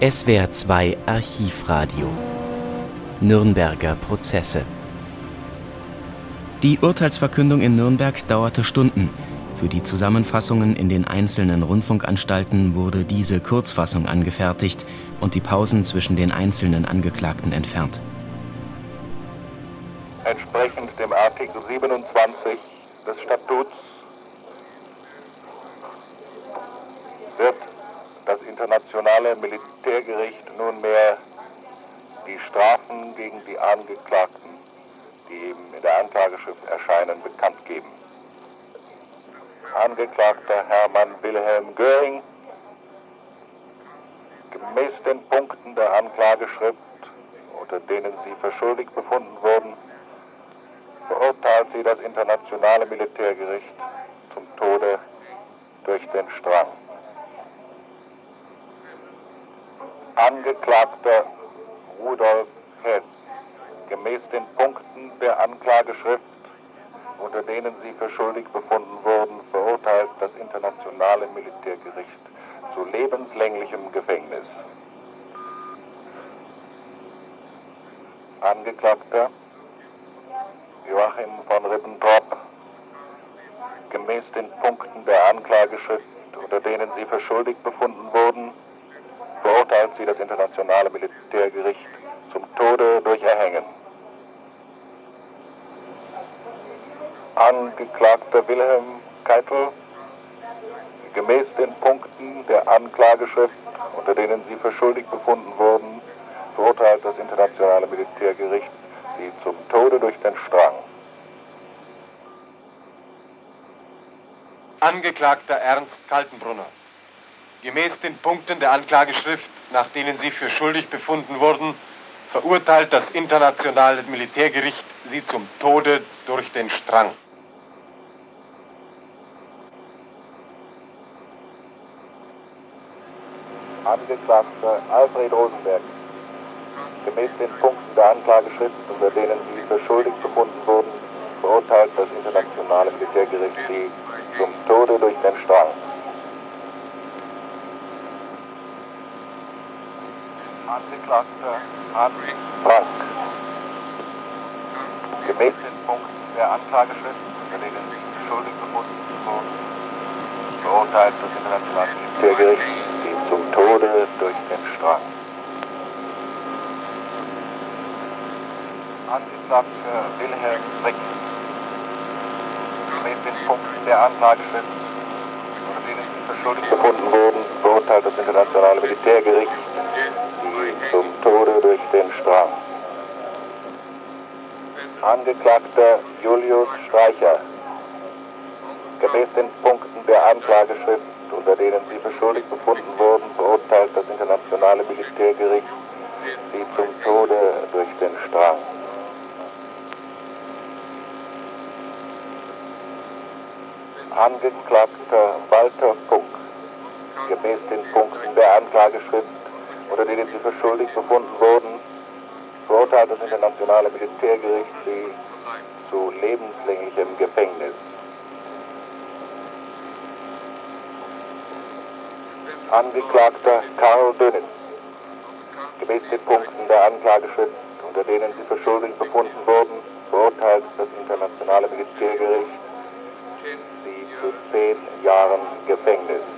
SWR 2 Archivradio Nürnberger Prozesse Die Urteilsverkündung in Nürnberg dauerte Stunden. Für die Zusammenfassungen in den einzelnen Rundfunkanstalten wurde diese Kurzfassung angefertigt und die Pausen zwischen den einzelnen Angeklagten entfernt. Entsprechend dem Artikel 27 des Statuts wird das internationale Militärgericht nunmehr die Strafen gegen die Angeklagten, die eben in der Anklageschrift erscheinen, bekannt geben. Angeklagter Hermann Wilhelm Göring, gemäß den Punkten der Anklageschrift, unter denen Sie für schuldig befunden wurden, verurteilt Sie das internationale Militärgericht zum Tode durch den Strang. Angeklagter Rudolf Hess, gemäß den Punkten der Anklageschrift, unter denen Sie für schuldig befunden wurden, verurteilt das internationale Militärgericht zu lebenslänglichem Gefängnis. Angeklagter Joachim von Ribbentrop, gemäß den Punkten der Anklageschrift, unter denen Sie für schuldig befunden wurden, verurteilt sie das internationale Militärgericht zum Tode durch Erhängen. Angeklagter Wilhelm Keitel, gemäß den Punkten der Anklageschrift, unter denen sie für schuldig befunden wurden, verurteilt das internationale Militärgericht sie zum Tode durch den Strang. Angeklagter Ernst Kaltenbrunner. Gemäß den Punkten der Anklageschrift, nach denen Sie für schuldig befunden wurden, verurteilt das internationale Militärgericht Sie zum Tode durch den Strang. Angeklagter Alfred Rosenberg. Gemäß den Punkten der Anklageschrift, unter denen Sie für schuldig befunden wurden, verurteilt das internationale Militärgericht Sie zum Tode durch den Strang. Angeklagter Hans Frank. Gemäß den Punkten der Anklageschrift, unter denen Sie schuldig befunden wurden, verurteilt das internationale Militärgericht Sie zum Tode durch den Strang. Angeklagter Wilhelm Frick. Gemäß den Punkten der Anklageschrift, unter denen für schuldig befunden wurden, verurteilt das internationale Militärgericht Strang. Angeklagter Julius Streicher. Gemäß den Punkten der Anklageschrift, unter denen Sie für schuldig befunden wurden, verurteilt das internationale Militärgericht Sie zum Tode durch den Strang. Angeklagter Walter Funk. Gemäß den Punkten der Anklageschrift, unter denen Sie für schuldig befunden wurden, verurteilt das internationale Militärgericht Sie zu lebenslänglichem Gefängnis. Angeklagter Karl Dönitz. Gemäß den Punkten der Anklageschrift, unter denen Sie für schuldig befunden wurden, verurteilt das internationale Militärgericht Sie zu zehn Jahren Gefängnis.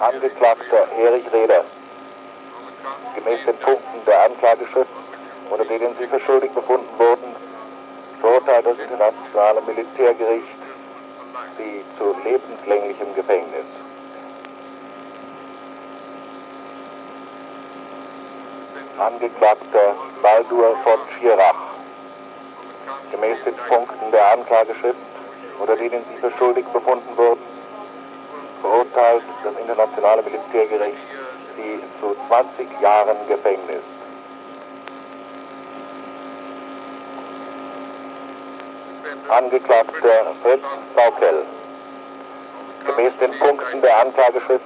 Angeklagter Erich Reder. Gemäß den Punkten der Anklageschrift, unter denen Sie für schuldig befunden wurden, verurteilt das internationale Militärgericht Sie zu lebenslänglichem Gefängnis. Angeklagter Baldur von Schirach. Gemäß den Punkten der Anklageschrift, unter denen Sie für schuldig befunden wurden, verurteilt das internationale Militärgericht Sie zu 20 Jahren Gefängnis. Angeklagter Fritz Saukel. Gemäß den Punkten der Anklageschrift,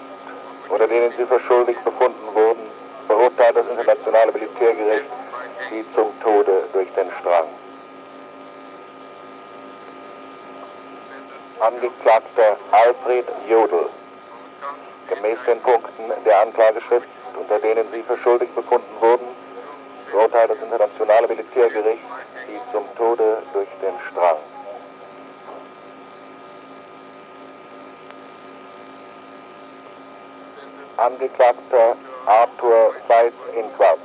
unter denen Sie für schuldig befunden wurden, verurteilt das internationale Militärgericht Sie zum Tode durch den Strang. Angeklagter Alfred Jodl. Gemäß den Punkten der Anklageschrift, unter denen Sie für schuldig befunden wurden, beurteilt das internationale Militärgericht Sie zum Tode durch den Strang. Angeklagter Arthur Seitz Inquart.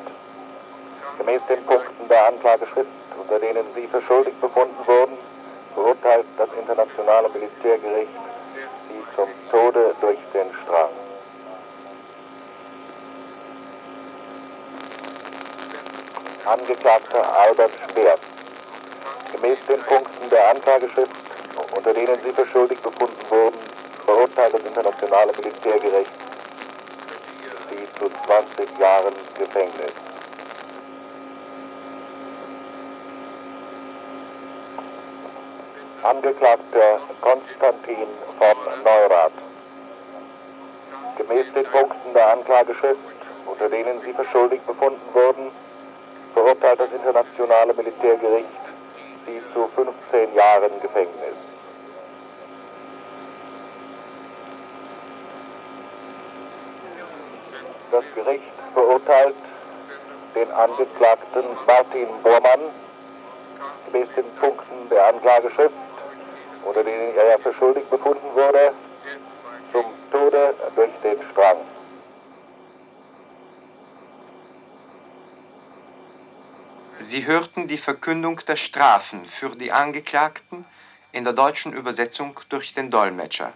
Gemäß den Punkten der Anklageschrift, unter denen Sie für schuldig befunden wurden, verurteilt das internationale Militärgericht zum Tode durch den Strang. Angeklagter Albert Speer. Gemäß den Punkten der Anklageschrift, unter denen Sie für schuldig befunden wurden, verurteilt das internationale Militärgericht Sie zu 20 Jahren Gefängnis. Angeklagter Konstantin von Neurath. Gemäß den Punkten der Anklageschrift, unter denen Sie für schuldig befunden wurden, verurteilt das internationale Militärgericht Sie zu 15 Jahren Gefängnis. Das Gericht verurteilt den Angeklagten Martin Bormann gemäß den Punkten der Anklageschrift, unter denen er für schuldig befunden wurde, zum Tode durch den Strang. Sie hörten die Verkündung der Strafen für die Angeklagten in der deutschen Übersetzung durch den Dolmetscher.